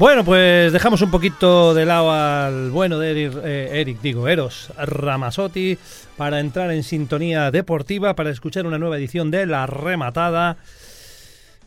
Bueno, pues dejamos un poquito de lado al bueno de Eric, eh, Eric, digo, Eros Ramasotti, para entrar en sintonía deportiva, para escuchar una nueva edición de La Rematada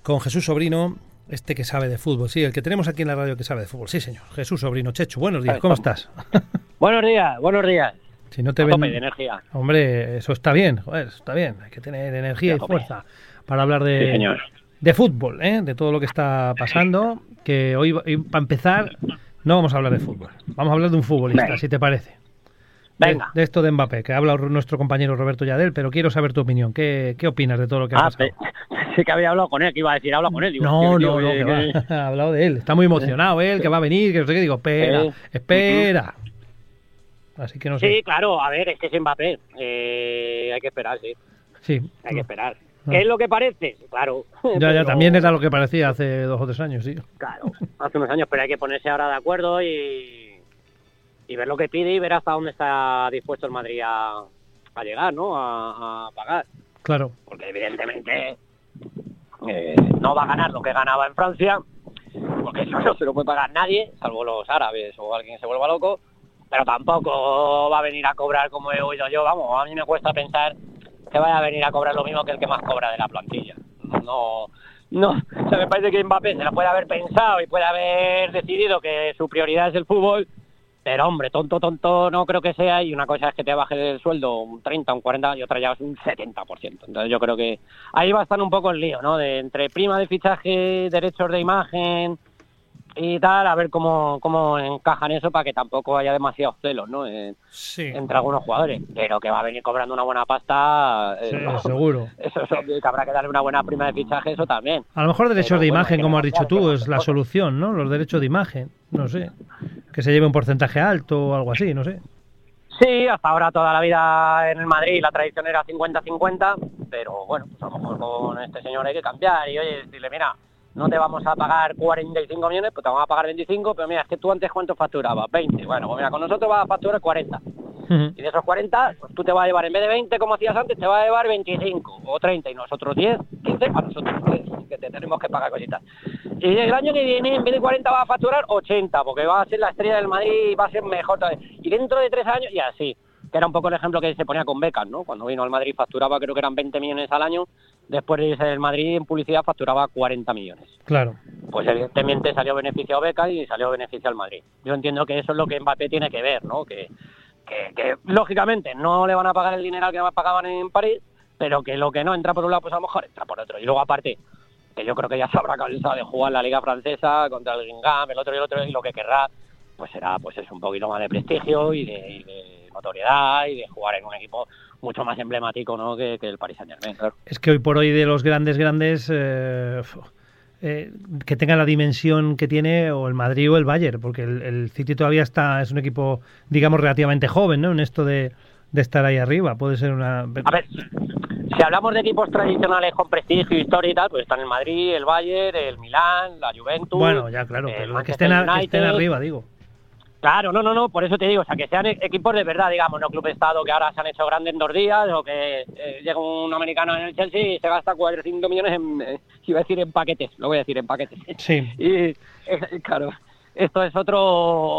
con Jesús Sobrino, este que sabe de fútbol, sí, el que tenemos aquí en la radio que sabe de fútbol, sí señor, Jesús Sobrino, Chechu, buenos días, ¿cómo estás? Buenos días, buenos días. Si no te A ven... de energía. Hombre, eso está bien, joder, eso está bien, hay que tener energía y fuerza para hablar de, Sí, señor. De fútbol, ¿eh? de todo lo que está pasando, que hoy, hoy, para empezar, no vamos a hablar de fútbol, vamos a hablar de un futbolista, Venga. si te parece. Venga. de esto de Mbappé, que ha hablado nuestro compañero Roberto Yadel, pero quiero saber tu opinión. ¿Qué, qué opinas de todo lo que ha Ah, pasado? sí que había hablado con él, que iba a decir, habla con él. Digo, No, tío, no, tío, no, que- que que- va. ha hablado de él. Está muy emocionado él, que va a venir, que no sé qué. Digo, espera, espera. Así que no sé. Sí, claro, a ver, es que es Mbappé. Eh, hay que esperar, sí, Sí. hay que esperar. Ah. ¿Qué es lo que parece? Claro. Ya, ya, también era lo que parecía hace dos o tres años, sí. Claro, hace unos años, pero hay que ponerse ahora de acuerdo y, y ver lo que pide y ver hasta dónde está dispuesto el Madrid a, a llegar, ¿no? A, a pagar. Claro. porque evidentemente eh, no va a ganar lo que ganaba en Francia, porque eso no se lo puede pagar nadie, salvo los árabes o alguien que se vuelva loco, pero tampoco va a venir a cobrar como he oído yo, vamos, a mí me cuesta pensar que vaya a venir a cobrar lo mismo que el que más cobra de la plantilla. No, no, o sea, me parece que Mbappé se lo puede haber pensado y puede haber decidido que su prioridad es el fútbol, pero hombre, tonto, tonto no creo que sea y una cosa es que te baje el sueldo un 30, un 40 y otra ya es un 70%. Entonces yo creo que ahí va a estar un poco el lío, ¿no? De entre prima de fichaje, derechos de imagen y tal, a ver cómo, cómo encajan eso para que tampoco haya demasiados celos, ¿no? Sí. entre algunos jugadores, pero que va a venir cobrando una buena pasta, eh, no. seguro. eso es obvio que habrá que darle una buena prima de fichaje, eso también. A lo mejor derechos Pero de imagen, como has dicho tú, es la solución, ¿no? Los derechos de imagen, no sé. Que se lleve un porcentaje alto o algo así, no sé. Sí, hasta ahora toda la vida en el Madrid la tradición era 50-50, pero bueno, pues a lo mejor con este señor hay que cambiar y oye, decirle, mira, no te vamos a pagar 45 millones, pues te vamos a pagar 25, pero mira, es que tú antes cuánto facturabas, 20, bueno, pues mira, con nosotros vas a facturar 40. Y de esos 40, pues tú te vas a llevar, en vez de 20 como hacías antes, te vas a llevar 25 o 30 y nosotros 10, 15 para nosotros, pues, que te tenemos que pagar cositas. Y el año que viene, en vez de 40, vas a facturar 80, porque va a ser la estrella del Madrid y va a ser mejor. Y dentro de tres años, y así. Que era un poco el ejemplo que se ponía con Beckham, ¿no? Cuando vino al Madrid facturaba, creo que eran 20 millones al año. Después de irse del Madrid en publicidad facturaba 40 millones Claro. pues evidentemente salió beneficiado Beca y salió beneficiado al Madrid. Yo entiendo que eso es lo que Mbappé tiene que ver, ¿no? Que, que, que, lógicamente no le van a pagar el dinero que pagaban en París, pero que lo que no entra por un lado, pues a lo mejor entra por otro. Y luego aparte, que yo creo que ya se habrá cansado de jugar la Liga Francesa contra el Guingamp, el otro y el otro, y lo que querrá, pues será pues es un poquito más de prestigio y de, y de notoriedad y de jugar en un equipo mucho más emblemático, ¿no? Que, que el Paris Saint Germain, claro. Es que hoy por hoy de los grandes, grandes, eh, eh, que tenga la dimensión que tiene o el Madrid o el Bayern, porque el, el City todavía está, es un equipo, digamos, relativamente joven, ¿no? En esto de, de estar ahí arriba. Puede ser una... A ver, si hablamos de equipos tradicionales con prestigio, historia y tal, pues están el Madrid, el Bayern, el Milán, la Juventus. Bueno, ya claro, pero que estén, a- que estén arriba, digo. Claro, no, no, no, por eso te digo, o sea, que sean e- equipos de verdad, digamos, no club estado que ahora se han hecho grandes en dos días, o que eh, llega un americano en el Chelsea y se gasta 4 o 5 millones en, eh, iba a decir en paquetes, lo voy a decir en paquetes. Sí. Y eh, claro, esto es otro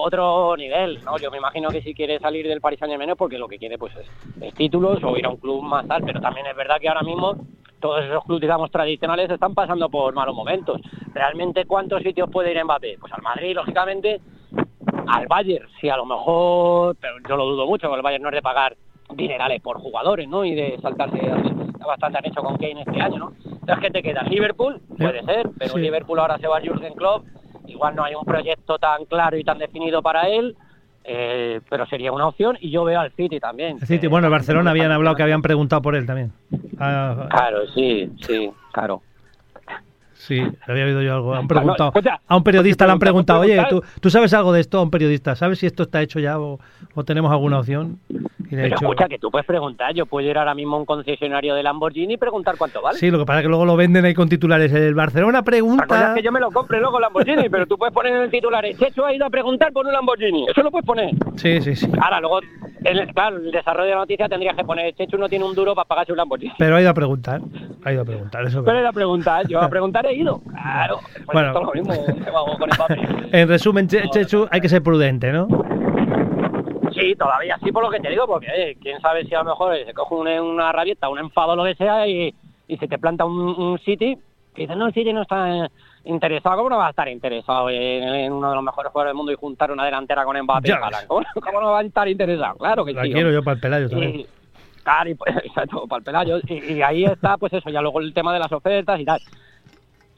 otro nivel, ¿no? Yo me imagino que si quiere salir del Paris Saint-Germain porque lo que quiere pues es, es títulos o ir a un club más tal, pero también es verdad que ahora mismo todos esos clubes, digamos, tradicionales están pasando por malos momentos. Realmente, ¿cuántos sitios puede ir Mbappé? Pues al Madrid, lógicamente, al Bayern, sí, a lo mejor, pero yo lo dudo mucho, porque el Bayern no es de pagar dinerales por jugadores, ¿no? Y de saltarse, bastante han hecho con Kane este año, ¿no? Entonces, ¿qué te queda? Liverpool, puede ser, pero Sí. Liverpool ahora se va a Jurgen Klopp, igual no hay un proyecto tan claro y tan definido para él, eh, pero sería una opción, y yo veo al City también. El City, bueno, el Barcelona habían hablado que habían preguntado por él también. Ah, Claro, sí, sí, claro. Sí, había oído yo algo. Han preguntado, escucha, a un periodista le han preguntado, oye, ¿tú, ¿tú sabes algo de esto? A un periodista, ¿sabes si esto está hecho ya o, o tenemos alguna opción? Y Pero escucha, que tú puedes preguntar, yo puedo ir ahora mismo a un concesionario de Lamborghini y preguntar cuánto vale. sí, lo que pasa es que luego lo venden ahí con titulares. El Barcelona La cosa pregunta... es que yo me lo compre luego Lamborghini, pero tú puedes poner en el titular, Checho ha ido a preguntar por un Lamborghini. Eso lo puedes poner. Sí, sí, sí. Ahora, luego, el, claro, el desarrollo de la noticia tendría que poner Chechu no tiene un duro para pagarse un Lamborghini. Pero ha ido a preguntar, ha ido a preguntar, eso. Pero era preguntar, yo a preguntar he ido. Claro, pues Bueno. esto es lo mismo con Mbappé. En resumen, Che- Chechu, hay que ser prudente, ¿no? Sí, todavía sí por lo que te digo, porque eh, quién sabe si a lo mejor eh, se coge una, una rabieta, un enfado, lo que sea, y, y se te planta un, un City, que dices, no, el City no está eh, interesado, ¿cómo no va a estar interesado en, uno de los mejores jugadores del mundo y juntar una delantera con Mbappé? ¿Cómo, cómo no va a estar interesado? Claro que La sí. quiero yo para el Pelayo también. Y, claro, y, pues, exacto, para el Pelayo. Y, y ahí está, pues eso, ya luego el tema de las ofertas y tal.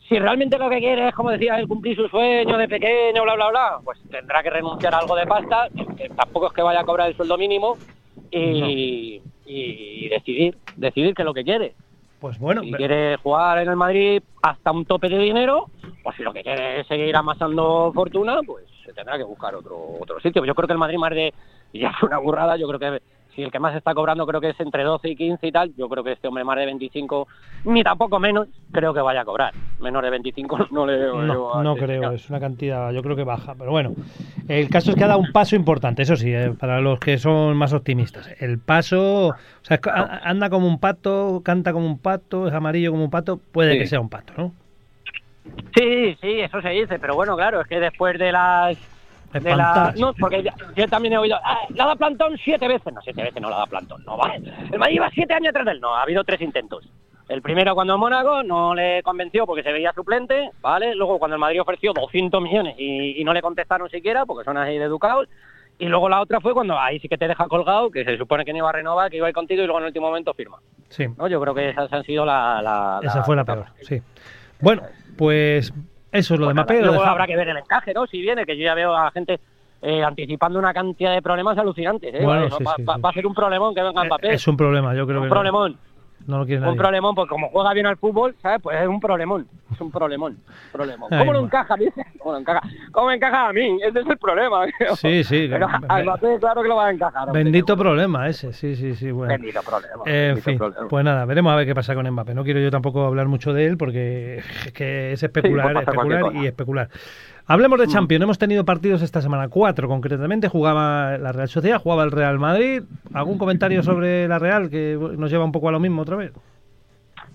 Si realmente lo que quiere es, como decía, él cumplir su sueño de pequeño, bla, bla, bla, pues tendrá que renunciar a algo de pasta, que tampoco es que vaya a cobrar el sueldo mínimo, y, y decidir, decidir qué es lo que quiere. Pues bueno, Si quiere jugar en el Madrid hasta un tope de dinero, o si lo que quiere es seguir amasando fortuna, pues se tendrá que buscar otro otro sitio. Yo creo que el Madrid más de, ya es una burrada, yo creo que si el que más está cobrando creo que es entre 12 y 15 y tal, yo creo que este hombre más de 25, ni tampoco menos, creo que vaya a cobrar. Menor de 25 no le veo no, a no este creo, es una cantidad, yo creo que baja. Pero bueno, el caso es que ha dado un paso importante, eso sí, eh, para los que son más optimistas. El paso, o sea, anda como un pato, canta como un pato, es amarillo como un pato, puede Sí. que sea un pato, ¿no? Sí, sí, eso se dice, pero bueno, claro, es que después de las... De la, no, porque yo también he oído, ah, la da plantón siete veces, no, siete veces no la da plantón, no vale. El Madrid lleva siete años atrás de él, no, ha habido tres intentos. El primero cuando en Mónaco no le convenció porque se veía suplente, ¿vale? Luego cuando el Madrid ofreció 200 millones y, y no le contestaron siquiera porque son así de educados. Y luego la otra fue cuando ahí sí que te deja colgado, que se supone que no iba a renovar, que iba a ir contigo y luego en el último momento firma. Sí, ¿no? Yo creo que esas han sido la... la- esa fue la peor, sí. Bueno, pues eso es lo de Pues luego deja- habrá que ver el encaje, ¿no? Si viene, que yo ya veo a gente eh, anticipando una cantidad de problemas alucinantes, ¿eh? Bueno, Eso sí, va, sí, va- sí. va a ser un problemón que venga Eh, Mbappé. Es un problema, yo creo un que no- problemón. no, lo quiere Un nadie. problemón, porque como juega bien al fútbol, ¿sabes? Pues es un problemón. Es un problemón. problemón. ¿Cómo no encaja? dice? ¿Cómo no encaja? ¿Cómo encaja a mí? Ese es el problema. Sí, sí. Pero a Mbappé, claro que lo va a encajar. hombre, Bendito seguro. problema ese, sí, sí, sí. Bueno. Bendito problema. En bendito fin, problema. pues nada, veremos a ver qué pasa con Mbappé. No quiero yo tampoco hablar mucho de él porque es que es especular, Sí, especular y especular. Hablemos Mm. de Champions. Hemos tenido partidos esta semana, cuatro concretamente. Jugaba la Real Sociedad, jugaba el Real Madrid. ¿Algún comentario sobre la Real que nos lleva un poco a lo mismo otra vez?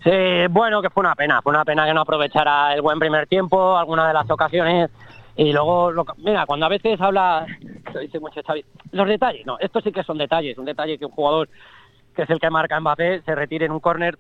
Sí, bueno, que fue una pena, fue una pena que no aprovechara el buen primer tiempo, alguna de las ocasiones, y luego, lo mira, cuando a veces habla, lo dice mucho Xavi, los detalles, no, esto sí que son detalles, un detalle que un jugador que es el que marca Mbappé se retire en un córner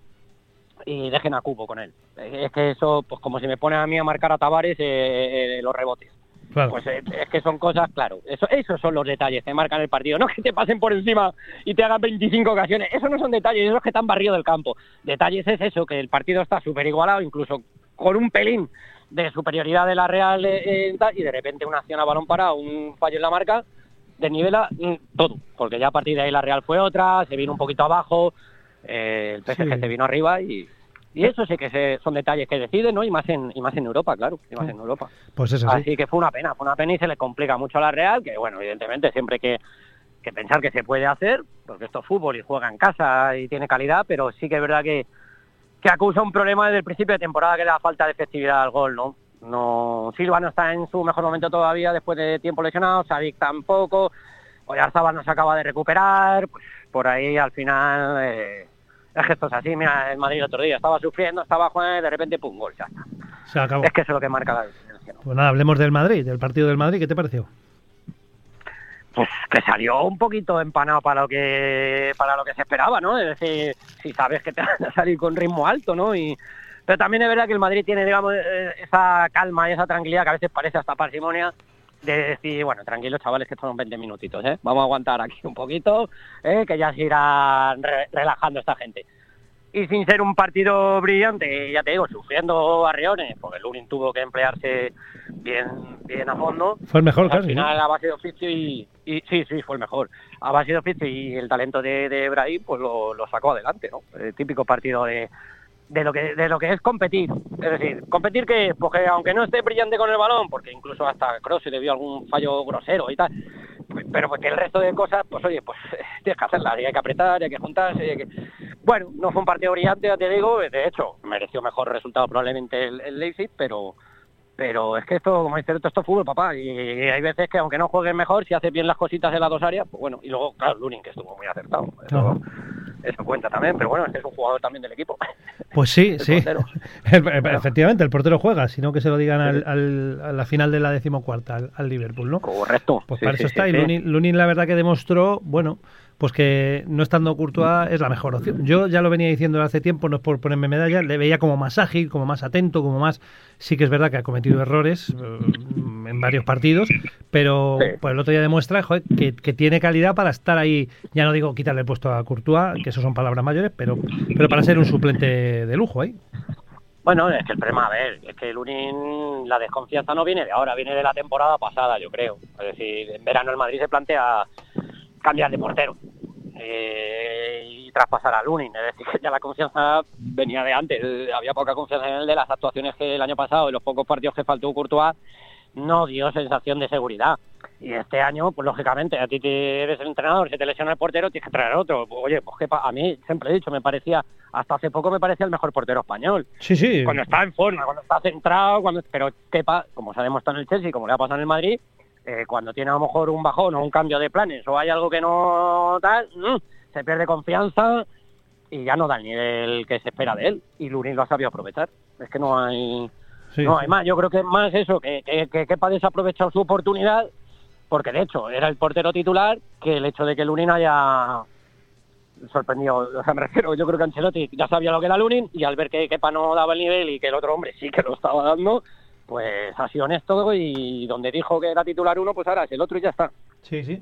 y dejen a Cubo con él. Es que eso, pues como si me pone a mí a marcar a Tavares eh, eh, los rebotes. Claro. Pues eh, es que son cosas, claro, eso, esos son los detalles que marcan el partido, no que te pasen por encima y te hagan 25 ocasiones, eso no son detalles, eso es que te han barrido del campo. Detalles es eso, que el partido está súper igualado, incluso con un pelín de superioridad de la Real eh, eh, y de repente una acción a balón parado, un fallo en la marca, desnivela mm, todo, porque ya a partir de ahí la Real fue otra, se vino un poquito abajo, eh, el PSG Sí. se vino arriba y... Y eso sí que se- son detalles que deciden, ¿no? Y más en, y más en Europa, claro, y más en Europa. Pues eso sí. Así que fue una pena, fue una pena y se le complica mucho a la Real, que bueno, evidentemente siempre que, que pensar que se puede hacer, porque esto es fútbol y juega en casa y tiene calidad, pero sí que es verdad que, que acusa un problema desde el principio de temporada que es la falta de efectividad al gol, ¿no? No, Silva no está en su mejor momento todavía después de tiempo lesionado, Savic tampoco, Oyarzabal no se acaba de recuperar, pues por ahí al final eh, es que esto es así, mira, el Madrid el otro día estaba sufriendo, estaba jugando, de repente pum, gol, ya está. Se acabó. Es que eso es lo que marca la diferencia, ¿no? Pues nada, hablemos del Madrid, del partido del Madrid. ¿Qué te pareció? pues que salió un poquito empanado para lo que para lo que se esperaba, ¿no? Es decir, si sabes que te van a salir con ritmo alto, ¿no? Y pero también es verdad que el Madrid tiene, digamos, eh, esa calma y esa tranquilidad que a veces parece hasta parsimonia de decir, bueno, tranquilos chavales, que son 20 minutitos, ¿eh? Vamos a aguantar aquí un poquito, ¿eh? que ya se irá re- relajando esta gente. Y sin ser un partido brillante, ya te digo, sufriendo arriones, porque el Lunin tuvo que emplearse bien, bien a fondo. Fue el mejor Al casi, ¿no? final, a base de oficio y, y- sí, sí, fue el mejor. A base de oficio y el talento de, de Brahim, pues lo, lo sacó adelante, ¿no? El típico partido de, de lo que de lo que es competir. Es decir, competir que, porque aunque no esté brillante con el balón, porque incluso hasta Cross se le vio algún fallo grosero y tal, pues, pero porque el resto de cosas, pues oye, pues tienes que hacerlas, y hay que apretar, y hay que juntarse, y hay que... Bueno, no fue un partido brillante, ya te digo, de hecho, mereció mejor resultado probablemente el, el Leipzig, pero pero es que esto, como dice, esto, esto es fútbol, papá, y hay veces que aunque no juegues mejor, si haces bien las cositas en las dos áreas, pues bueno, y luego, claro, Lunin, que estuvo muy acertado, eso. Eso cuenta también, pero bueno, es que es un jugador también del equipo. Pues sí, El sí. Efectivamente, el portero juega, sino que se lo digan al, al- a la final de la decimocuarta al, al Liverpool, ¿no? Correcto. Pues Sí, para sí, eso está. y. Lunin, Lunin, la verdad que demostró, bueno, pues que no estando Courtois es la mejor opción. Yo ya lo venía diciendo hace tiempo, no es por ponerme medalla, le veía como más ágil, como más atento, como más... Sí que es verdad que ha cometido errores eh, en varios partidos, pero pues el otro día demuestra joder, que, que tiene calidad para estar ahí, ya no digo quitarle el puesto a Courtois, que eso son palabras mayores, pero, pero para ser un suplente de lujo ahí. Bueno, es que el problema, a ver, es que el Lunin, la desconfianza no viene de ahora, viene de la temporada pasada, yo creo. Es decir, en verano el Madrid se plantea cambiar de portero eh, y traspasar a Lunin. Es decir, que ya la confianza venía de antes. Había poca confianza en él de las actuaciones que el año pasado y los pocos partidos que faltó Courtois no dio sensación de seguridad. Y este año, pues lógicamente, a ti te eres el entrenador, se te lesiona el portero, tienes que traer otro. Oye, pues que a mí siempre he dicho, me parecía, hasta hace poco me parecía el mejor portero español Sí, sí. cuando está en forma, cuando está centrado, cuando pero Kepa, como se ha demostrado en el Chelsea, como le ha pasado en el Madrid, eh, cuando tiene a lo mejor un bajón o un cambio de planes o hay algo que no tal, mm, se pierde confianza y ya no da el nivel que se espera de él. Y Lunin lo ha sabido aprovechar. Es que no hay Sí, no hay más. Yo creo que es más eso, que, que, que Kepa ha desaprovechado su oportunidad, porque de hecho era el portero titular, que el hecho de que Lunin haya sorprendido. O sea, me refiero, yo creo que Ancelotti ya sabía lo que era Lunin y al ver que Kepa no daba el nivel y que el otro hombre sí que lo estaba dando, pues ha sido honesto y donde dijo que era titular uno, pues ahora es el otro y ya está. Sí, sí.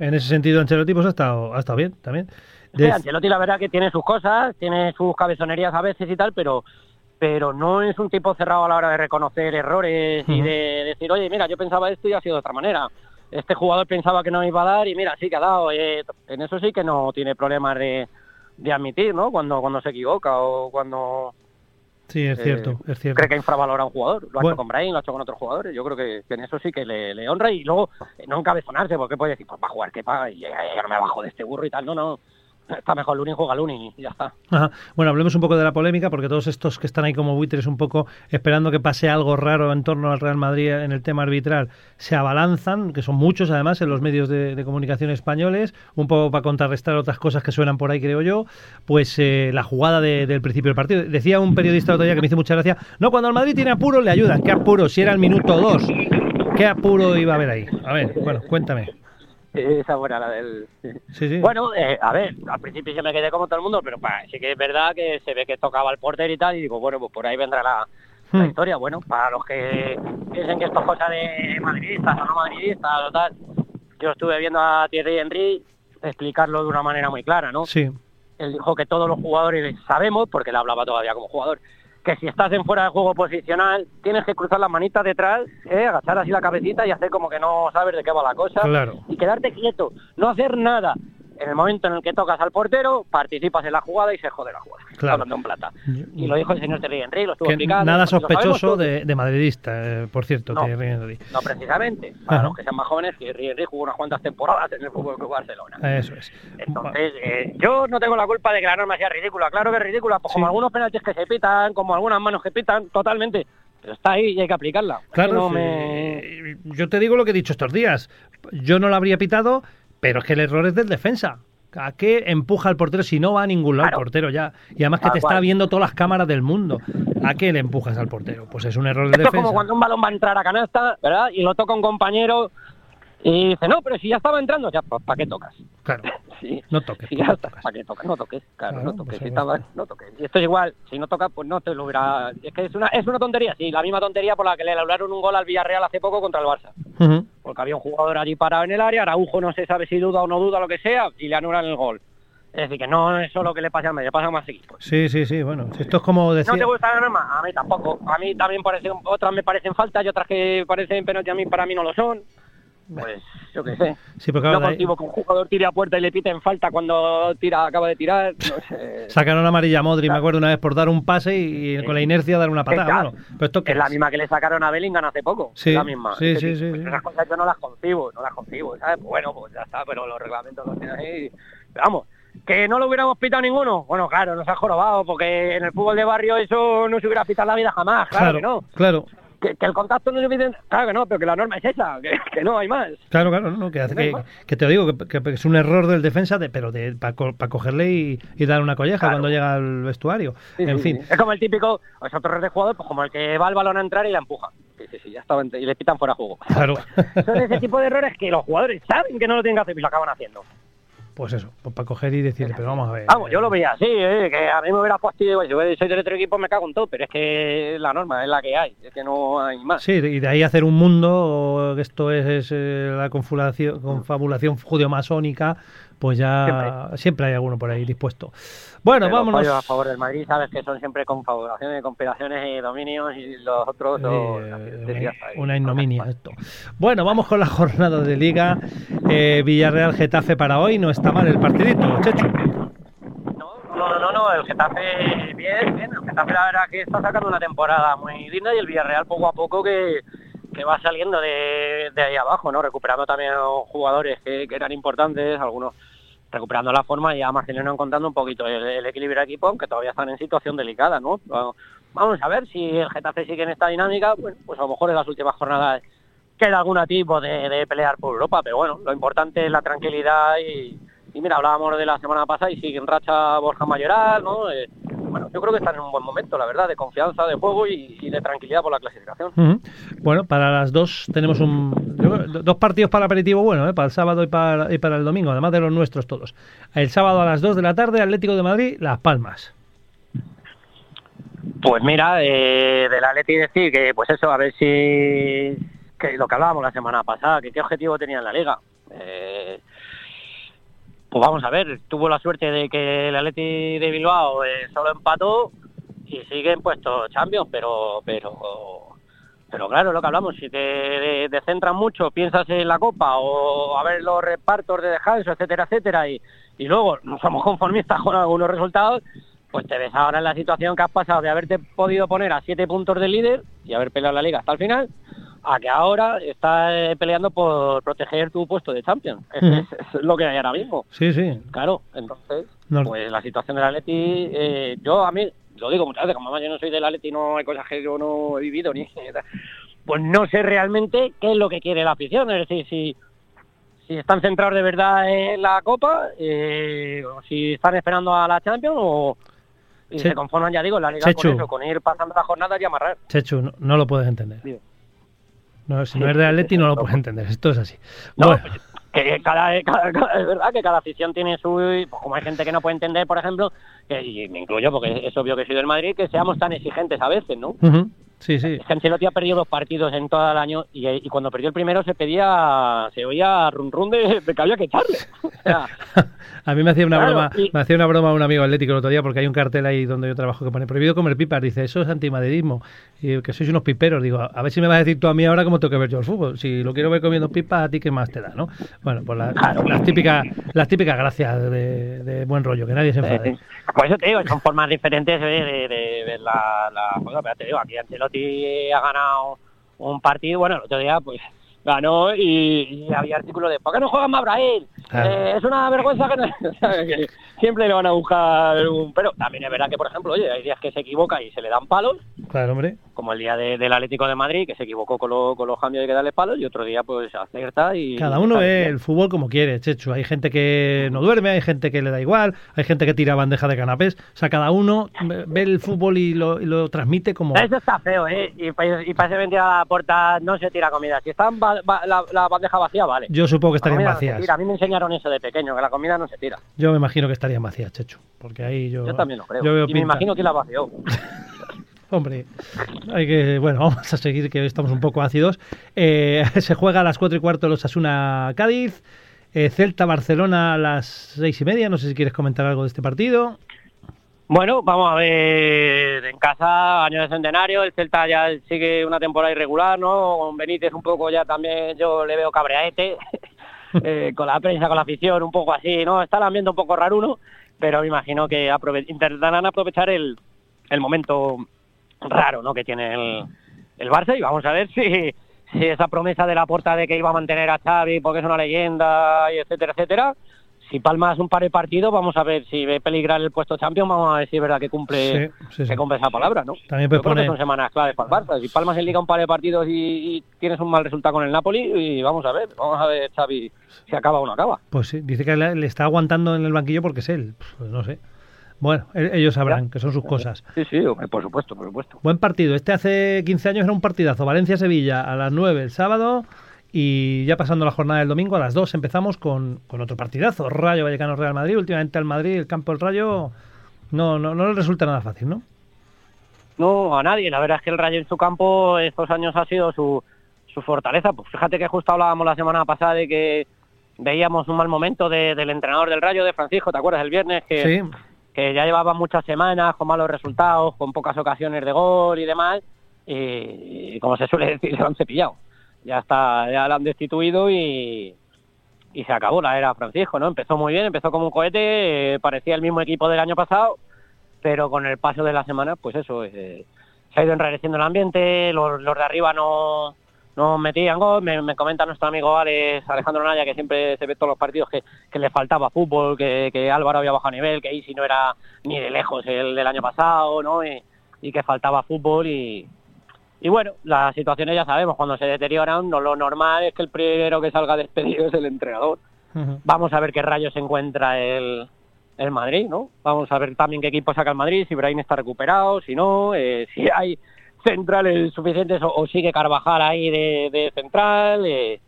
En ese sentido, Ancelotti pues, ha, estado, ha estado bien también. Sí, De- Ancelotti la verdad que tiene sus cosas, tiene sus cabezonerías a veces y tal, pero pero no es un tipo cerrado a la hora de reconocer errores y de decir, oye, mira, yo pensaba esto y ha sido de otra manera. Este jugador pensaba que no iba a dar y mira, sí que ha dado. Eh, en eso sí que no tiene problemas de, de admitir, ¿no? Cuando, cuando se equivoca o cuando Sí, es eh, cierto, es cierto. cree que infravalora a un jugador. Lo ha hecho con Brain, lo ha hecho con otros jugadores. Yo creo que, que en eso sí que le, le honra y luego eh, no encabezonarse, porque puede decir, pues va a jugar, que paga y ya, ya no me bajo de este burro y tal. No, no. Está mejor Lunin, juega Lunin y ya está. Bueno, hablemos un poco de la polémica, porque todos estos que están ahí como buitres un poco esperando que pase algo raro en torno al Real Madrid en el tema arbitral, se abalanzan, que son muchos además en los medios de, comunicación españoles, un poco para contrarrestar otras cosas que suenan por ahí, creo yo, pues eh, la jugada de- del principio del partido. Decía un periodista otro día que me hizo mucha gracia, no, cuando el Madrid tiene apuro le ayudan, ¿qué apuro? Si era el minuto dos, ¿qué apuro iba a haber ahí? A ver, bueno, cuéntame. Esa buena la del... Sí, sí. Bueno, eh, a ver, al principio yo me quedé como todo el mundo, pero pa, sí que es verdad que se ve que tocaba el portero y tal, y digo, bueno, pues por ahí vendrá la, la Hmm. historia. Bueno, para los que piensen que esto es cosa de madridistas o no madridistas o tal, yo estuve viendo a Thierry Henry explicarlo de una manera muy clara, ¿no? Sí, Él dijo que todos los jugadores sabemos, porque él hablaba todavía como jugador, que si estás en fuera de juego posicional, tienes que cruzar las manitas detrás, ¿eh? agachar así la cabecita y hacer como que no sabes de qué va la cosa. Claro. Y quedarte quieto, no hacer nada. En el momento en el que tocas al portero, participas en la jugada y se jode la jugada. Claro. Hablando en plata. Y lo dijo el señor Terry Henry, lo estuvo que explicando. nada sospechoso de, de madridista, eh, por cierto, No. Thierry Henry. No, precisamente. Para Ajá. los que sean más jóvenes, Thierry Henry jugó unas cuantas temporadas en el Fútbol Club Barcelona. Eso es. Entonces, eh, yo no tengo la culpa de que la norma sea ridícula. Claro que es ridícula, pues Sí. como algunos penaltis que se pitan, como algunas manos que pitan, totalmente. Pero está ahí y hay que aplicarla. Claro, no me- yo te digo lo que he dicho estos días. Yo no lo habría pitado, pero es que el error es del defensa. ¿A qué empuja al portero si no va a ningún lado Claro. el portero ya? Y además que te está viendo todas las cámaras del mundo. ¿A qué le empujas al portero? Pues es un error del Esto es defensa. como cuando un balón va a entrar a canasta, ¿verdad? Y lo toca un compañero y dice, no, pero si ya estaba entrando, ya, pues ¿para qué tocas? Claro, Sí. no toques. Si pues ya no. ¿para qué tocas? No toques, claro, Claro, no toques. pues si estaba- no toques. Y esto es igual, si no tocas, pues no te lo hubiera... Es que es una, es una tontería, sí, la misma tontería por la que le anularon un gol al Villarreal hace poco contra el Barça. Porque había un jugador allí parado en el área, Araujo no se sabe si duda o no duda, lo que sea, y le anulan el gol. Es decir, que no es solo que le pasa al medio, le pasa a más equipos. Sí, sí, sí. Bueno, esto es como decía. ¿No te gusta la norma? A mí tampoco. A mí también parecen, otras me parecen faltas y otras que parecen penalti a mí para mí no lo son. Pues yo qué sé. Sí, pero claro, no consigo que un jugador tire a puerta y le piten falta cuando tira acaba de tirar. No sé. Sacaron amarilla a Modri, me Claro. acuerdo una vez por dar un pase y, Sí. con la inercia dar una patada. Claro. Bueno, pero esto qué es la es? misma que le sacaron a Bellingham hace poco. Sí, es la misma. sí, sí, sí, pues. Esas cosas yo no las concibo, no las concibo, ¿sabes? Bueno, pues ya está, pero los reglamentos los tienen ahí. Pero vamos, que no lo hubiéramos pitado ninguno. Bueno, claro, nos ha jorobado, porque en el fútbol de barrio eso no se hubiera pitado la vida jamás, claro, Claro, que no. claro. Que, el contacto no es evidente. Claro que no, pero que la norma es esa, que, no hay más. Claro, claro, no, que, hace que, te digo que, es un error del defensa, de, pero de, para cogerle y, dar una colleja cuando llega al vestuario. en fin. Es como el típico, es otro error de jugador, pues como el que va al balón a entrar y la empuja. Sí, sí, sí, ya estaba, y le pitan fuera juego. Claro. Son ese tipo de errores que los jugadores saben que no lo tienen que hacer y lo acaban haciendo pues eso, pues para coger y decirle, pero vamos a ver. Vamos, yo lo veía así, ¿eh? que a mí me hubiera fastidiado, yo soy del otro equipo me cago en todo, pero es que la norma es la que hay, es que no hay más. Sí, y de ahí hacer un mundo, esto es, eh, la confabulación, confabulación judeo-masónica, pues ya siempre. hay alguno por ahí dispuesto. Bueno, vámonos. a favor del Madrid, sabes que son siempre confabulaciones, conspiraciones y dominios y los otros una ignominia esto. Bueno, vamos con la jornada de Liga. Eh, Villarreal Getafe para hoy, no está mal el partidito, Chechu. No, no, no, el Getafe bien, bien. El Getafe la verdad que está sacando una temporada muy digna y el Villarreal poco a poco que, que va saliendo de, ahí abajo, ¿no? Recuperando también jugadores que, eran importantes, algunos recuperando la forma y a Marcelino encontrando un poquito el, equilibrio del equipo, aunque todavía están en situación delicada, ¿no? Vamos a ver si el Getafe sigue en esta dinámica, pues a lo mejor en las últimas jornadas queda algún tipo de, pelear por Europa, pero bueno, lo importante es la tranquilidad y, mira, hablábamos de la semana pasada y sigue en racha Borja Mayoral, ¿no? Eh, bueno, yo creo que están en un buen momento, la verdad, de confianza, de juego y, de tranquilidad por la clasificación. Bueno, para las dos tenemos un, dos partidos para aperitivo bueno, ¿eh? para el sábado y para, y para el domingo, además de los nuestros todos. El sábado a las 2 de la tarde, Atlético de Madrid, Las Palmas. Pues mira, eh, del Atleti decir que, pues eso, a ver si que lo que hablábamos la semana pasada, que qué objetivo tenía en la liga. Eh, pues vamos a ver, tuvo la suerte de que el Atleti de Bilbao eh, solo empató y sigue en puestos Champions, pero pero pero claro, lo que hablamos, si te centras mucho, piensas en la Copa o a ver los repartos de descanso, etcétera, etcétera, y, y luego no somos conformistas con algunos resultados, pues te ves ahora en la situación que has pasado de haberte podido poner a siete puntos de líder y haber peleado la liga hasta el final, a que ahora está eh, peleando por proteger tu puesto de Champions. Es, lo que hay ahora mismo. Sí, sí. Claro, entonces, pues la situación del Atleti, eh, yo a mí, lo digo muchas veces, como yo no soy del Atleti, no hay cosas que yo no he vivido ni... Pues no sé realmente qué es lo que quiere la afición, es decir, si, si están centrados de verdad en la Copa, eh, o si están esperando a la Champions o... Y se conforman, ya digo, en la Liga con eso, con ir pasando las jornadas y amarrar. Chechu, no, lo puedes entender. No, si no es de Atleti no lo puedes entender, esto es así. bueno. Pues, que cada, es verdad que cada afición tiene su pues, como hay gente que no puede entender por ejemplo que y me incluyo porque es obvio que soy del Madrid que seamos tan exigentes a veces no Sí, sí. Es que Ancelotti ha perdido dos partidos en todo el año y, cuando perdió el primero se pedía, se oía run run de, que había que echarle. a mí me hacía una broma, me hacía una broma un amigo atlético el otro día porque hay un cartel ahí donde yo trabajo que pone prohibido comer pipas. Dice, eso es antimadridismo. Y que sois unos piperos. Digo, a ver si me vas a decir tú a mí ahora cómo tengo que ver yo el fútbol. Si lo quiero ver comiendo pipas, a ti qué más te da, ¿no? Bueno, pues las típicas las típicas gracias de, buen rollo, que nadie se enfade. Por eso te digo, son formas diferentes de, ver la, la pero te digo, aquí Ancelotti ha ganado un partido, bueno, el otro día pues ganó y, había artículos de ¿por qué no juega más Brahim? Eh, es una vergüenza que, no, que, siempre le van a buscar un pero también es verdad que por ejemplo oye hay días que se equivoca y se le dan palos claro hombre como el día del Atlético de Madrid que se equivocó con, con los cambios de que darle palos y otro día pues acierta y cada uno ve el fútbol como quiere Chechu hay gente que no duerme hay gente que le da igual hay gente que tira bandeja de canapés o sea cada uno ve el fútbol y lo, lo transmite como eso está feo eh y, y para mentir a la puerta no se tira comida si están la, bandeja vacía, vale. Yo supongo que estarían vacías. a mí me enseñaron eso de pequeño, que la comida no se tira. Yo me imagino que estarían vacías, Checho, porque ahí yo... Yo también lo creo. y me imagino que la vació. Hombre, hay que, bueno, vamos a seguir que estamos un poco ácidos. Eh, se juega a las 4 y cuarto los Asuna Cádiz, eh, Celta Barcelona a las seis y media. No sé si quieres comentar algo de este partido. Bueno, vamos a ver, en casa, año de centenario, el Celta ya sigue una temporada irregular, ¿no? Con Benítez un poco ya también yo le veo cabreaete, eh, con la prensa, con la afición, un poco así, ¿no? Está el ambiente un poco raro pero me imagino que intentarán aprovechar el, el momento raro, ¿no? Que tiene el, el Barça y vamos a ver si, si esa promesa de la puerta de que iba a mantener a Xavi porque es una leyenda y etcétera, etcétera, si palmas un par de partidos, vamos a ver si ve peligrar el puesto champion, vamos a ver si es verdad que cumple, Sí, sí, sí. que cumple esa palabra, ¿no? También Yo creo que son semanas claves para el Barça. Si palmas en Liga un par de partidos y, y tienes un mal resultado con el Napoli, y vamos a ver, vamos a ver, Xavi, si acaba o no acaba. Pues sí, dice que le, le está aguantando en el banquillo porque es él. Pues no sé. Bueno, e- ellos sabrán que son sus cosas. Sí, sí, por supuesto, por supuesto. Buen partido. Este hace 15 años era un partidazo. Valencia-Sevilla a las 9 el sábado. Y ya pasando la jornada del domingo, a las 2 empezamos con, con otro partidazo. Rayo Vallecano-Real Madrid. Últimamente al Madrid, el campo del Rayo, no, no, no le resulta nada fácil, ¿no? No, a nadie. La verdad es que el Rayo en su campo estos años ha sido su, su fortaleza. Pues fíjate que justo hablábamos la semana pasada de que veíamos un mal momento de- del entrenador del Rayo, de Francisco, ¿te acuerdas? El viernes, que, Sí. Que ya llevaba muchas semanas con malos resultados, con pocas ocasiones de gol y demás. Y, como se suele decir, lo han cepillado. Ya está, ya lo han destituido y, y se acabó la era Francisco, ¿no? Empezó muy bien, empezó como un cohete, eh, parecía el mismo equipo del año pasado, pero con el paso de la semana, pues eso, eh, se ha ido enrareciendo el ambiente, los de arriba no, no metían gol, me, me comenta nuestro amigo Alex, Alejandro Naya, que siempre se ve todos los partidos que, que le faltaba fútbol, que, que Álvaro había bajado nivel, que Isi no era ni de lejos el del año pasado, ¿no? Y, y que faltaba fútbol y, y bueno, las situaciones ya sabemos, cuando se deterioran, no, lo normal es que el primero que salga despedido es el entrenador. Vamos a ver qué rayos encuentra el, el Madrid, ¿no? Vamos a ver también qué equipo saca el Madrid, si Brain está recuperado, si no, eh, si hay centrales suficientes o, o sigue Carvajal ahí de, de central. eh.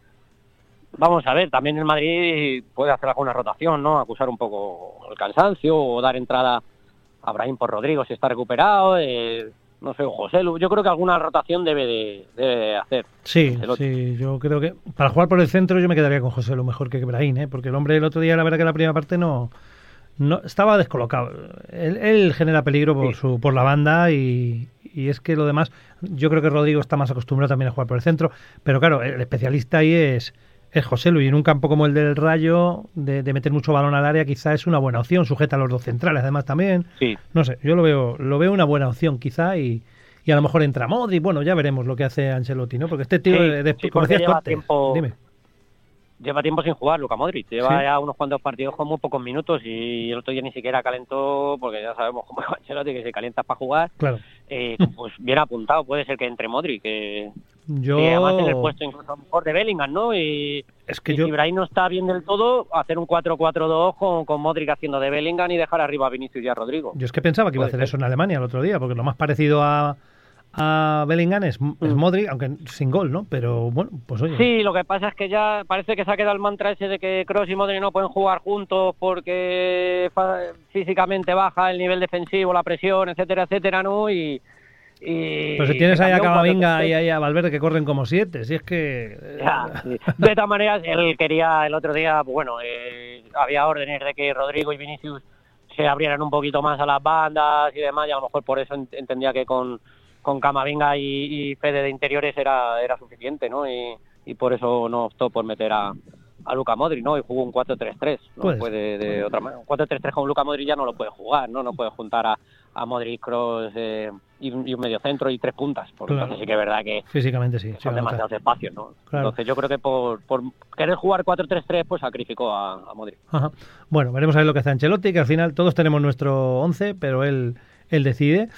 Vamos a ver, también el Madrid puede hacer alguna rotación, ¿no? Acusar un poco el cansancio o dar entrada a Brahim por Rodrigo si está recuperado. eh, no sé, José Lu. Yo creo que alguna rotación debe de, debe de hacer. Sí, sí, yo creo que para jugar por el centro yo me quedaría con José lo mejor que Brahim, ¿eh? porque el hombre el otro día la verdad que la primera parte no, no estaba descolocado. Él, él genera peligro por Sí. su por la banda y, y es que lo demás yo creo que Rodrigo está más acostumbrado también a jugar por el centro, pero claro, el especialista ahí es es José Luis en un campo como el del Rayo de, de meter mucho balón al área quizá es una buena opción, sujeta a los dos centrales además también. Sí, No sé, yo lo veo, lo veo una buena opción quizá y, y a lo mejor entra Modric, bueno, ya veremos lo que hace Ancelotti, ¿no? Porque este tío, Sí, de, de- sí, como porque decías tú lleva antes, tiempo- dime. Lleva tiempo sin jugar Luca Modric, lleva Sí. ya unos cuantos partidos con muy pocos minutos y el otro día ni siquiera calentó, porque ya sabemos cómo es Ancelotti, que se calienta para jugar, Claro. eh, pues bien apuntado, puede ser que entre Modric, que Yo y además en el puesto incluso a lo mejor de Bellingham, ¿no? Y, es que y yo si Brahim no está bien del todo, hacer un 4-4-2 con, con Modric haciendo de Bellingham y dejar arriba a Vinicius y a Rodrigo. yo es que pensaba que iba a hacer ser. eso en Alemania el otro día, porque lo más parecido a a Bellingham es, es Mm. Modric, aunque sin gol, ¿no? Pero bueno, pues oye. Sí, lo que pasa es que ya parece que se ha quedado el mantra ese de que Kroos y Modric no pueden jugar juntos porque físicamente baja el nivel defensivo, la presión, etcétera, etcétera, ¿no? Y, y Pero si tienes ahí a Camavinga 4-3-3. y ahí a Valverde que corren como siete, si es que... eh, Ya, sí. De todas maneras, él quería el otro día, pues bueno, eh, había órdenes de que Rodrigo y Vinicius se abrieran un poquito más a las bandas y demás, y a lo mejor por eso ent- entendía que con, con Camavinga y, y Fede de interiores era, era suficiente, ¿no? Y, y por eso no optó por meter a, a Luca Modric, ¿no? Y jugó un 4-3-3, no Puede puede de otra manera. Un 4-3-3 con Luca Modric ya no lo puede jugar, ¿no? No puede juntar a, a Modric, Kroos eh, y, un, y un medio centro y tres puntas, porque Claro. entonces sí que es verdad que Físicamente sí. son demasiados espacios, ¿no? Claro. Entonces yo creo que por, por querer jugar 4-3-3 pues sacrificó a, a Modric. Ajá. Bueno, veremos a ver lo que hace Ancelotti, que al final todos tenemos nuestro 11, pero él, él decide.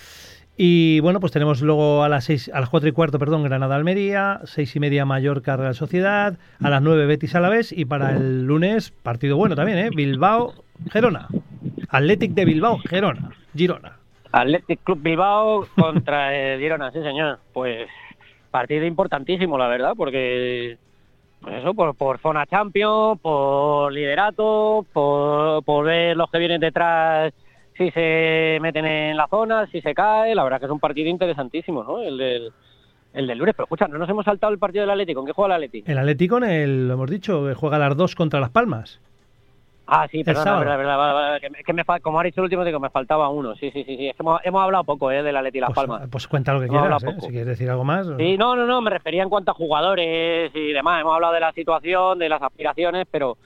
Y bueno, pues tenemos luego a las seis, a las 4 y cuarto, perdón, Granada-Almería, seis y media Mallorca-Real Sociedad, a las 9 Betis-Alavés y para el lunes, partido bueno también, ¿eh? Bilbao-Gerona. Athletic de Bilbao-Gerona. Girona. Athletic Club Bilbao contra el Girona, sí señor. Pues partido importantísimo, la verdad, porque pues eso, por, por zona Champions, por liderato, por, por ver los que vienen detrás si se meten en la zona, si se cae, la verdad que es un partido interesantísimo, ¿no? El del, el del lunes, pero escucha, no nos hemos saltado el partido del Atlético, ¿en qué juega el Atlético? El Atlético, en el, lo hemos dicho, juega a las 2 contra Las Palmas. Ah, sí, perdona, sábado. verdad, verdad, que, me- que me, como ha dicho el último, digo, me faltaba uno. Sí, sí, sí, sí. Es que hemos, hemos hablado poco, ¿eh? Del Atleti Las Pues, Palmas. pues cuenta lo que Hemos quieras, ¿eh? si quieres decir algo más. Sí, no, no, no, me refería en cuanto a jugadores y demás. Hemos hablado de la situación, de las aspiraciones, pero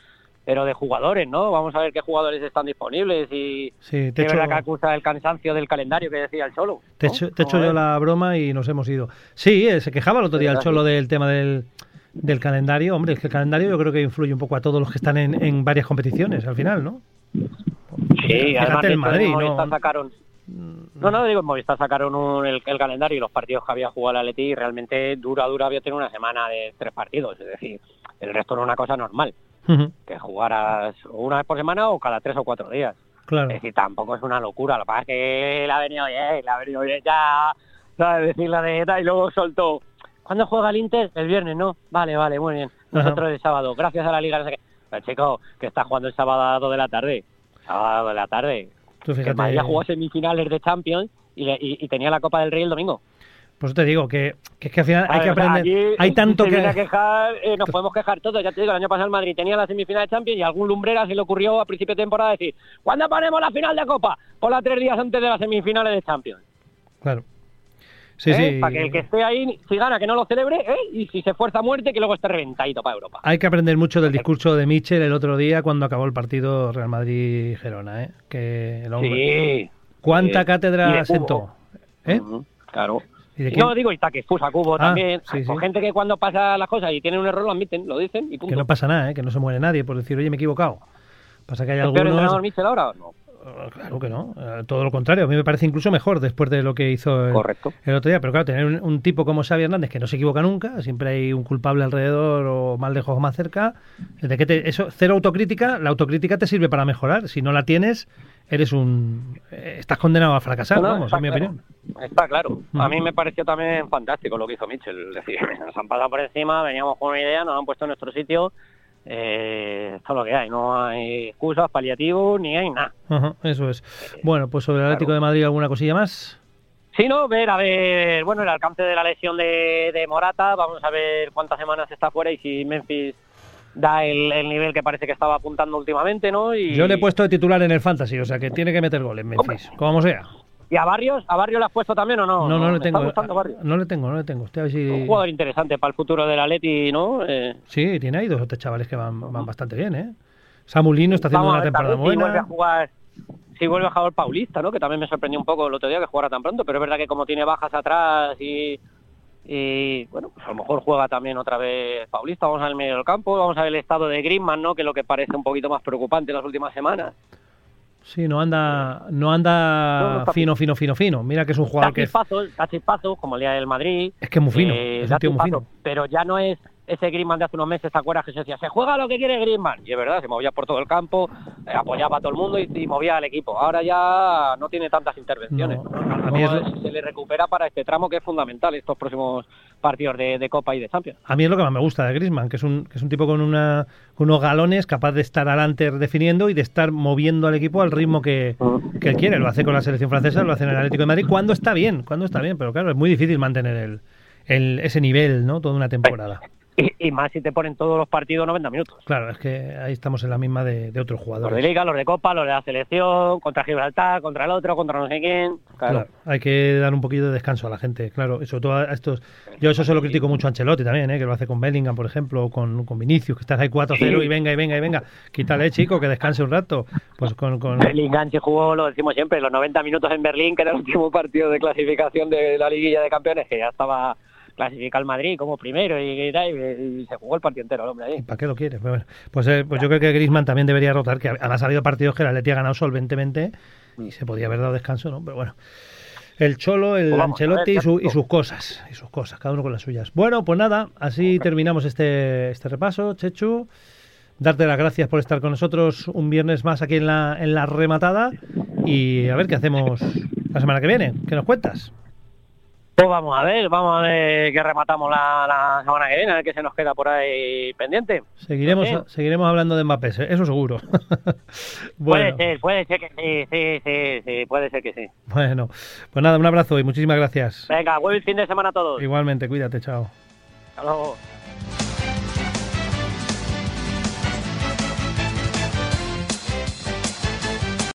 pero de jugadores, ¿no? Vamos a ver qué jugadores están disponibles y Sí, te qué echo- verdad que acusa el cansancio del calendario que decía el Cholo. Te ¿no? echo, te Vamos echo a yo la broma y nos hemos ido. Sí, eh, se quejaba el otro día el Cholo del tema del del calendario. Hombre, es que el calendario yo creo que influye un poco a todos los que están en, en varias competiciones al final, ¿no? Sí, además el Madrid, ¿no? Sacaron... No, no, digo, en Movistar sacaron un- el, el calendario y los partidos que había jugado el Atleti y realmente dura, dura había tenido una semana de tres partidos, es decir, el resto era una cosa normal, Que jugaras una vez por semana o cada tres o cuatro días. Claro. Es decir, tampoco es una locura, lo que pasa es que le ha venido bien, le ha venido bien ya, ¿sabes? Decir la de y luego soltó. ¿Cuándo juega el Inter? El viernes, ¿no? Vale, vale, muy bien. Nosotros el sábado, gracias a la Liga, no sé qué. Pero chico, que está jugando el sábado a las 2 de la tarde. Sábado de la tarde. Tú Que fíjate, el Madrid ya jugó semifinales de Champions y- y tenía la Copa del Rey el domingo. Pues te digo que, que es que al final hay que aprender. aquí, hay tanto se que. viene a quejar, eh, nos podemos quejar todos. Ya te digo, el año pasado el Madrid tenía la semifinal de Champions y a algún lumbrera se le ocurrió a principio de temporada decir: ¿Cuándo ponemos la final de Copa? Ponla tres días antes de las semifinales de Champions. Claro. Sí, ¿eh? sí. Para que el que esté ahí, si gana, que no lo celebre, ¿eh? y si se fuerza a muerte, que luego esté reventadito para Europa. Hay que aprender mucho del discurso de Michel el otro día cuando acabó el partido Real Madrid-Gerona, ¿eh? Que el hombre. Sí. ¿Cuánta Sí. Cátedra sentó? Claro. ¿Y? No, digo, y Takefusa Cubo Ah, también. sí, Con sí. gente que cuando pasa las cosas y tienen un error lo admiten, lo dicen y punto. Que no pasa nada, ¿eh? que no se muere nadie por decir, oye, me he equivocado. Pasa que hay ¿Es peor algunos... entrenador Mitchell ahora? No. Eh, Claro que no, eh, todo lo contrario. A mí me parece incluso mejor después de lo que hizo el, Correcto. el otro día. Pero claro, tener un, un tipo como Xavi Hernández que no se equivoca nunca, siempre hay un culpable alrededor o más lejos o más cerca. De que te- eso, cero autocrítica, la autocrítica te sirve para mejorar. Si no la tienes, eres un. eh, estás condenado a fracasar, No, vamos, está en mi opinión. Está claro. A mí me pareció también fantástico lo que hizo Mitchell. Es decir, nos han pasado por encima, veníamos con una idea, nos han puesto en nuestro sitio. Eh, esto es lo que hay. No hay excusas, paliativos, ni hay nada. Ajá, eso es. Bueno, pues sobre el claro. Atlético de Madrid, ¿alguna cosilla más? Sí, no, ver, a ver, bueno, el alcance de la lesión de, de Morata, vamos a ver cuántas semanas está fuera y si Memphis da el, el nivel que parece que estaba apuntando últimamente, ¿no? Y, Yo le he puesto de titular en el Fantasy, o sea que tiene que meter goles, Memphis, como sea. ¿Y a Barrios? ¿A Barrios le has puesto también o no? No, no, ¿Me le tengo. gustando Barrios? No le tengo, no le tengo. Usted a ver si... Un jugador interesante para el futuro del Atleti, ¿no? Eh, Sí, tiene ahí dos o tres chavales que van, van bastante bien, ¿eh? Samulino está haciendo vamos una ver temporada también si vuelve a buena. jugar si vuelve a jugar Paulista, ¿no? Que también me sorprendió un poco el otro día que jugara tan pronto, pero es verdad que como tiene bajas atrás y, y bueno, pues a lo mejor juega también otra vez Paulista, vamos a ver el medio del campo, vamos a ver el estado de Griezmann, ¿no? Que es lo que parece un poquito más preocupante en las últimas semanas. Sí, no anda, no anda no fino, fino, fino, fino. Mira que es un jugador que es, chispazos, da chispazos, como el día del Madrid. es que es muy fino, eh, es da un tío muy fino. Pero ya no es ese Griezmann de hace unos meses, ¿te acuerdas que se decía, se juega lo que quiere Griezmann? Y es verdad, se movía por todo el campo, apoyaba a todo el mundo y, y movía al equipo. Ahora ya no tiene tantas intervenciones. No, a- mí Se le recupera para este tramo que es fundamental, estos próximos partidos de, de Copa y de Champions. A mí es lo que más me gusta de Griezmann, que es un, que es un tipo con, una, con unos galones capaz de estar adelante definiendo y de estar moviendo al equipo al ritmo que, que él quiere. Lo hace con la selección francesa, lo hace en el Atlético de Madrid cuando está bien, cuando está bien. Pero claro, es muy difícil mantener el, el- ese nivel, ¿no? Toda una temporada. Y, y más si te ponen todos los partidos 90 minutos. Claro, es que ahí estamos en la misma de, de otros Los de jugadores. Liga, los de Copa, los de la selección, contra Gibraltar, contra el otro, contra no sé quién. Claro. Claro, hay que dar un poquito de descanso a la gente, claro, sobre todo a estos. Yo eso se lo critico mucho a Ancelotti también, ¿eh? que lo hace con Bellingham, por ejemplo, o con, con Vinicius, que estás ahí 4-0 Sí. y venga, y venga, y venga. Quítale, chico, que descanse un rato. Pues con. con... Bellingham se jugó, lo decimos siempre, los 90 minutos en Berlín, que era el último partido de clasificación de la liguilla de campeones, que ya estaba clasificado el Madrid como primero y, y tal, y- y se jugó el partido entero el hombre ahí. ¿Para qué lo quieres? Pues, bueno, pues, eh, pues yo creo que Griezmann también debería rotar, que además ha habido partidos que el Atleti ha ganado solventemente y se podía haber dado descanso, ¿no? Pero bueno. El Cholo, el Pues ver, Ancelotti su- y sus cosas, y sus cosas, cada uno con las suyas. Bueno, pues nada, así terminamos este, este repaso, Chechu. Darte las gracias por estar con nosotros un viernes más aquí en la, en la rematada y a ver qué hacemos la semana que viene. ¿Qué nos cuentas? Pues vamos a ver, vamos a ver qué rematamos la, la semana que viene, a ver qué se nos queda por ahí pendiente. Seguiremos, Sí. seguiremos hablando de Mbappé, eso seguro. bueno, Puede ser, puede ser que sí, sí, sí, sí, puede ser que sí. bueno, pues nada, un abrazo y muchísimas gracias. Venga, buen fin de semana a todos. Igualmente, cuídate, chao. Hasta luego.